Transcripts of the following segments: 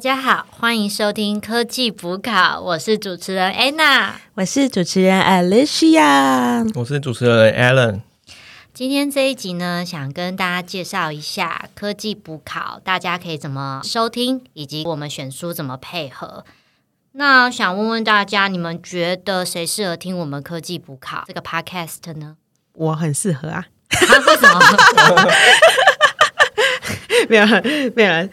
家好，欢迎收听科技补考，我是主持人 Anna，我是主持人 Alicia，我是主持人 Alan。今天这一集呢，想跟大家介绍一下科技补考，大家可以怎么收听，以及我们选书怎么配合。那想问问大家，你们觉得谁适合听我们科技补考这个 Podcast 呢？我很适合啊，为什么？没 有没有。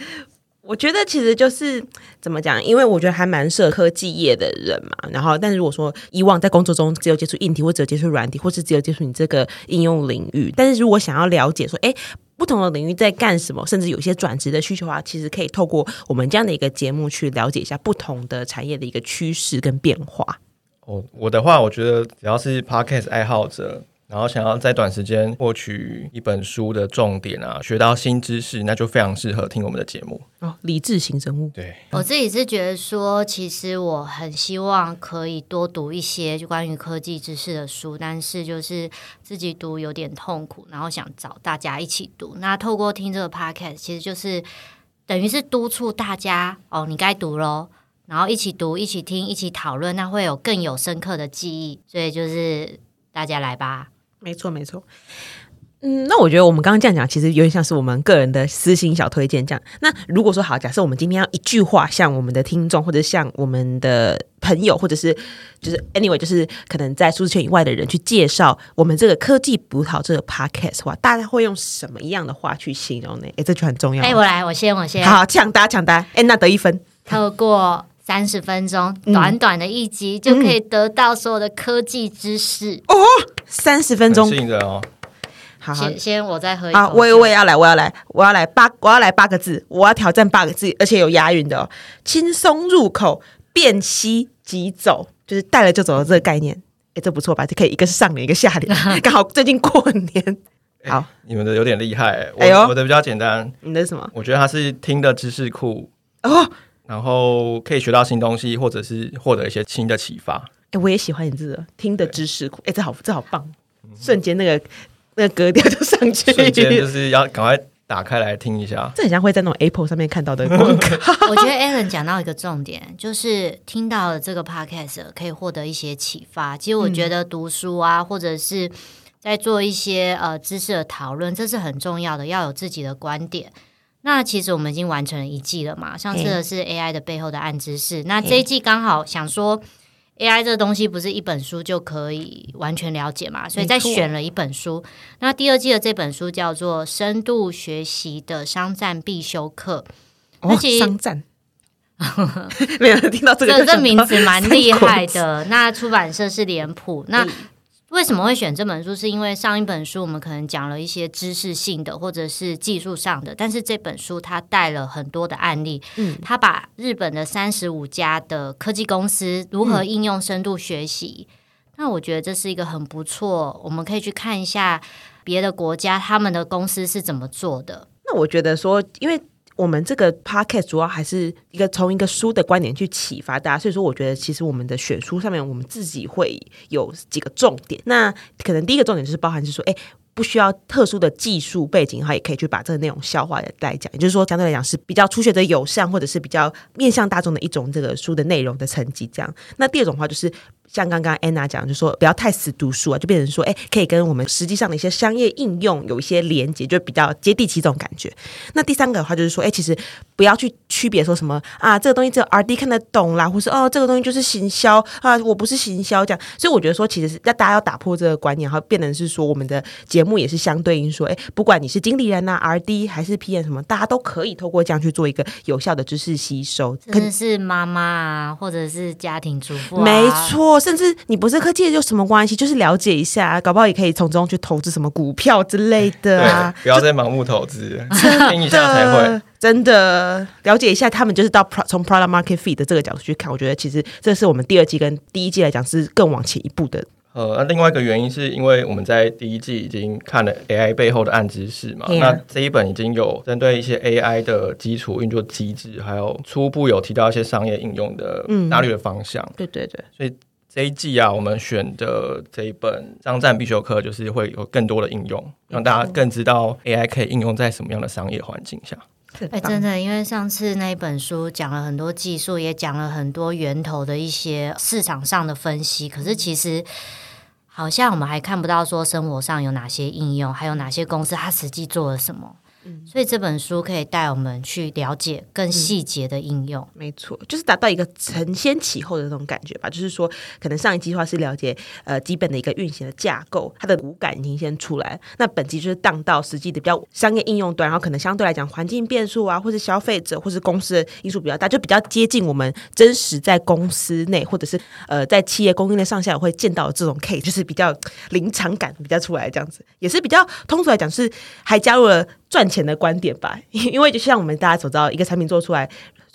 我觉得其实就是怎么讲，因为我觉得还蛮适合科技业的人嘛。然后，但如果说以往在工作中只有接触硬体，或者接触软体，或是只有接触你这个应用领域，但是如果想要了解说，哎，不同的领域在干什么，甚至有些转职的需求啊，其实可以透过我们这样的一个节目去了解一下不同的产业的一个趋势跟变化。哦，我的话，我觉得只要是 Podcast 爱好者。然后想要在短时间获取一本书的重点啊，学到新知识，那就非常适合听我们的节目哦。理智型人物，对我自己是觉得说，其实我很希望可以多读一些就关于科技知识的书，但是就是自己读有点痛苦，然后想找大家一起读。那透过听这个 podcast，其实就是等于是督促大家哦，你该读喽，然后一起读、一起听、一起讨论，那会有更有深刻的记忆。所以就是大家来吧。没错，没错。嗯，那我觉得我们刚刚这样讲，其实有点像是我们个人的私心小推荐这样。那如果说好，假设我们今天要一句话向我们的听众，或者向我们的朋友，或者是就是 anyway，就是可能在舒适圈以外的人去介绍我们这个科技葡萄这个 podcast 话，大家会用什么样的话去形容呢？哎，这句很重要。哎，我来，我先，我先。好，抢答，抢答。哎，那得一分。透过三十分钟，短短的一集就可以得到所有的科技知识哦。三十分钟，信的哦。好，先先我再喝一好，我也我也要来，我要来，我要来八，我要来八个字，我要挑战八个字，而且有押韵的，哦轻松入口，便吸即走，就是带了就走的这个概念。哎，这不错吧？这可以一个是上联，一个下联，刚好最近过年。好，你们的有点厉害。哎呦，我的比较简单。你的什么？我觉得它是听的知识库哦，然后可以学到新东西，或者是获得一些新的启发。哎，我也喜欢你这个听的知识库，哎，这好，这好棒，瞬间那个那个格调就上去，瞬间就是要赶快打开来听一下。这很像会在那种 Apple 上面看到的广告。我觉得 Alan 讲到一个重点，就是听到了这个 Podcast 可以获得一些启发。其实我觉得读书啊，或者是在做一些呃知识的讨论，这是很重要的，要有自己的观点。那其实我们已经完成了一季了嘛，上次的是 AI 的背后的暗知识，那这一季刚好想说。AI 这个东西不是一本书就可以完全了解嘛？所以再选了一本书。那第二季的这本书叫做《深度学习的商战必修课》。哦，商战，没有听到这个，这名字蛮厉害的。那出版社是脸谱。那为什么会选这本书？是因为上一本书我们可能讲了一些知识性的或者是技术上的，但是这本书它带了很多的案例，嗯，它把日本的三十五家的科技公司如何应用深度学习，那我觉得这是一个很不错，我们可以去看一下别的国家他们的公司是怎么做的。那我觉得说，因为。我们这个 podcast 主要还是一个从一个书的观点去启发大家，所以说我觉得其实我们的选书上面，我们自己会有几个重点。那可能第一个重点就是包含是说，哎，不需要特殊的技术背景的话，也可以去把这个内容消化的来讲，也就是说相对来讲是比较初学者友善，或者是比较面向大众的一种这个书的内容的层级。这样，那第二种话就是。像刚刚安娜讲，就说不要太死读书啊，就变成说，哎，可以跟我们实际上的一些商业应用有一些连接，就比较接地气这种感觉。那第三个的话就是说，哎，其实不要去区别说什么啊，这个东西只有 R D 看得懂啦，或是哦，这个东西就是行销啊，我不是行销这样。所以我觉得说，其实是要大家要打破这个观念，然后变成是说，我们的节目也是相对应说，哎，不管你是经理人呐，R D 还是 P M 什么，大家都可以透过这样去做一个有效的知识吸收。可能是妈妈啊，或者是家庭主妇，没错。甚至你不是科技有什么关系？就是了解一下，搞不好也可以从中去投资什么股票之类的啊！不要再盲目投资，听一下才会。真的了解一下，他们就是到从 product market fit 的这个角度去看，我觉得其实这是我们第二季跟第一季来讲是更往前一步的。呃，那另外一个原因是因为我们在第一季已经看了 AI 背后的暗知识嘛，那这一本已经有针对一些 AI 的基础运作机制，还有初步有提到一些商业应用的大略的方向。对对对，所以。这一季啊，我们选的这一本商战必修课，就是会有更多的应用，让大家更知道 AI 可以应用在什么样的商业环境下。哎，真的，因为上次那一本书讲了很多技术，也讲了很多源头的一些市场上的分析，可是其实好像我们还看不到说生活上有哪些应用，还有哪些公司它实际做了什么。所以这本书可以带我们去了解更细节的应用，没错，就是达到一个承先启后的那种感觉吧。就是说，可能上一计划是了解呃基本的一个运行的架构，它的骨感已经先出来。那本集就是荡到实际的比较商业应用端，然后可能相对来讲环境变数啊，或是消费者或是公司的因素比较大，就比较接近我们真实在公司内或者是呃在企业供应链上下会见到的这种 case，就是比较临场感比较出来这样子，也是比较通俗来讲是还加入了。赚钱的观点吧，因为就像我们大家所知道，一个产品做出来，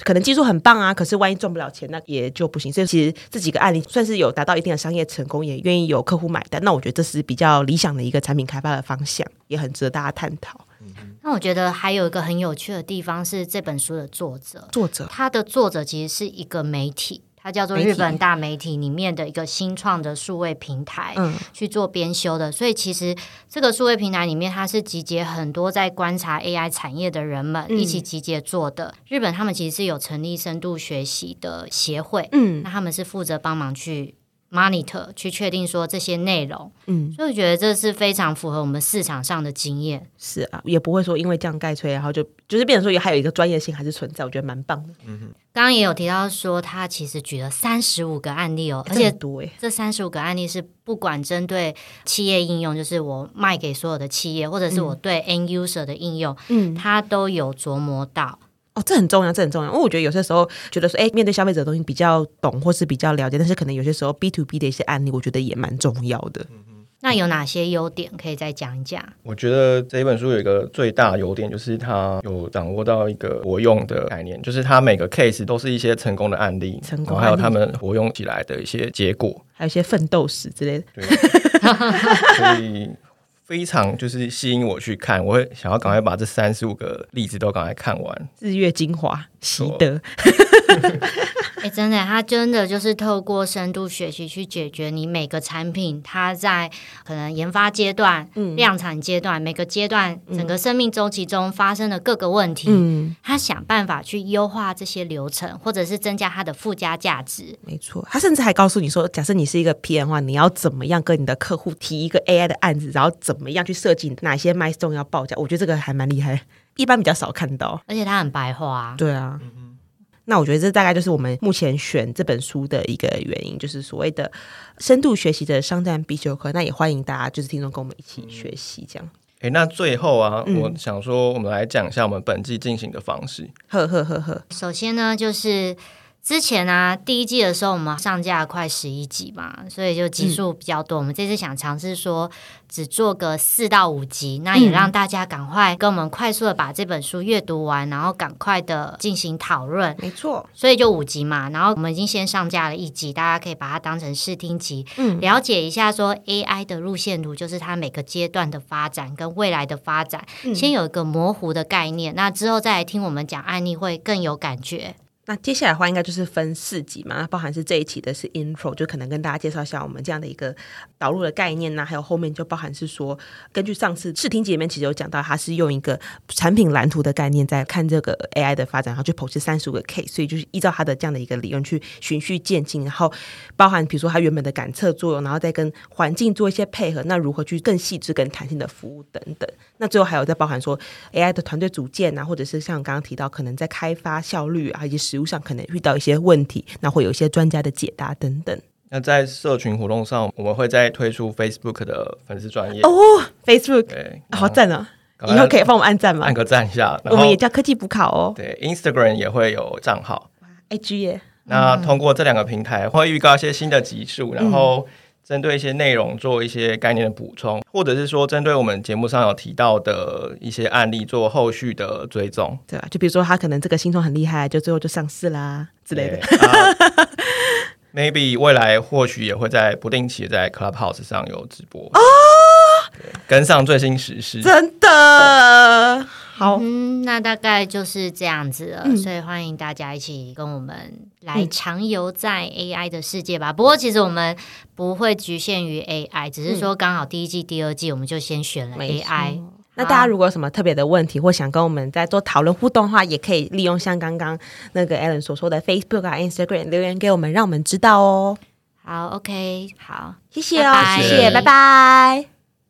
可能技术很棒啊，可是万一赚不了钱，那也就不行。所以其实这几个案例算是有达到一定的商业成功，也愿意有客户买单。那我觉得这是比较理想的一个产品开发的方向，也很值得大家探讨。那我觉得还有一个很有趣的地方是这本书的作者，作者他的作者其实是一个媒体。它叫做日本大媒体里面的一个新创的数位平台，去做编修的。所以其实这个数位平台里面，它是集结很多在观察 AI 产业的人们一起集结做的。日本他们其实是有成立深度学习的协会，嗯，那他们是负责帮忙去。Monitor 去确定说这些内容，嗯，所以我觉得这是非常符合我们市场上的经验。是啊，也不会说因为这样盖吹，然后就就是变成说也还有一个专业性还是存在，我觉得蛮棒的。嗯哼，刚刚也有提到说他其实举了三十五个案例哦，而且多哎，这三十五个案例是不管针对企业应用，就是我卖给所有的企业，或者是我对 end user 的应用，嗯，他都有琢磨到。哦，这很重要，这很重要。因为我觉得有些时候觉得说，哎，面对消费者的东西比较懂，或是比较了解，但是可能有些时候 B to B 的一些案例，我觉得也蛮重要的。那有哪些优点可以再讲一讲？我觉得这一本书有一个最大优点，就是它有掌握到一个活用的概念，就是它每个 case 都是一些成功的案例，成功还有他们活用起来的一些结果，还有一些奋斗史之类的。所以。非常就是吸引我去看，我会想要赶快把这三十五个例子都赶快看完。日月精华，习得。哎，真的，它真的就是透过深度学习去解决你每个产品，它在可能研发阶段、量产阶段每个阶段整个生命周期中发生的各个问题，嗯，他想办法去优化这些流程，或者是增加它的附加价值。没错，他甚至还告诉你说，假设你是一个 PM 的话，你要怎么样跟你的客户提一个 AI 的案子，然后怎么样去设计哪些 milestone 要报价。我觉得这个还蛮厉害，一般比较少看到，而且它很白话。对啊。那我觉得这大概就是我们目前选这本书的一个原因，就是所谓的深度学习的商战必修课。那也欢迎大家就是听众跟我们一起学习这样。哎，那最后啊，我想说，我们来讲一下我们本季进行的方式。呵呵呵呵。首先呢，就是。之前呢，第一季的时候我们上架快十一集嘛，所以就集数比较多。我们这次想尝试说，只做个四到五集，那也让大家赶快跟我们快速的把这本书阅读完，然后赶快的进行讨论。没错，所以就五集嘛。然后我们已经先上架了一集，大家可以把它当成试听集，嗯，了解一下说 AI 的路线图，就是它每个阶段的发展跟未来的发展，先有一个模糊的概念。那之后再来听我们讲案例，会更有感觉。那接下来的话，应该就是分四集嘛，那包含是这一期的是 intro，就可能跟大家介绍一下我们这样的一个导入的概念呐，还有后面就包含是说，根据上次试听集里面其实有讲到，它是用一个产品蓝图的概念在看这个 AI 的发展，然后去剖析三十五个 case，所以就是依照它的这样的一个理论去循序渐进，然后包含比如说它原本的感测作用，然后再跟环境做一些配合，那如何去更细致、更弹性的服务等等。那最后还有再包含说 AI 的团队组建啊，或者是像刚刚提到，可能在开发效率啊以及实物上可能遇到一些问题，那会有一些专家的解答等等。那在社群活动上，我们会再推出 Facebook 的粉丝专业哦，Facebook 对，好赞啊！以后可以帮我们按赞吗？按个赞一下。我们也叫科技补考哦。对，Instagram 也会有账号，IG 耶。那通过这两个平台，会预告一些新的集数，然后。针对一些内容做一些概念的补充，或者是说针对我们节目上有提到的一些案例做后续的追踪，对吧？就比如说他可能这个新创很厉害，就最后就上市啦之类的。Maybe 未来或许也会在不定期在 Clubhouse 上有直播哦，跟上最新时事，真的。好，嗯，那大概就是这样子了，所以欢迎大家一起跟我们来畅游在 AI 的世界吧。不过其实我们不会局限于 AI，只是说刚好第一季、第二季我们就先选了 AI，那大家如果有什么特别的问题，或想跟我们再多讨论互动的话，也可以利用像刚刚那个 Alan 所说的 Facebook 啊、Instagram 留言给我们，让我们知道哦。好，OK，好，谢谢哦，拜拜谢谢，拜拜。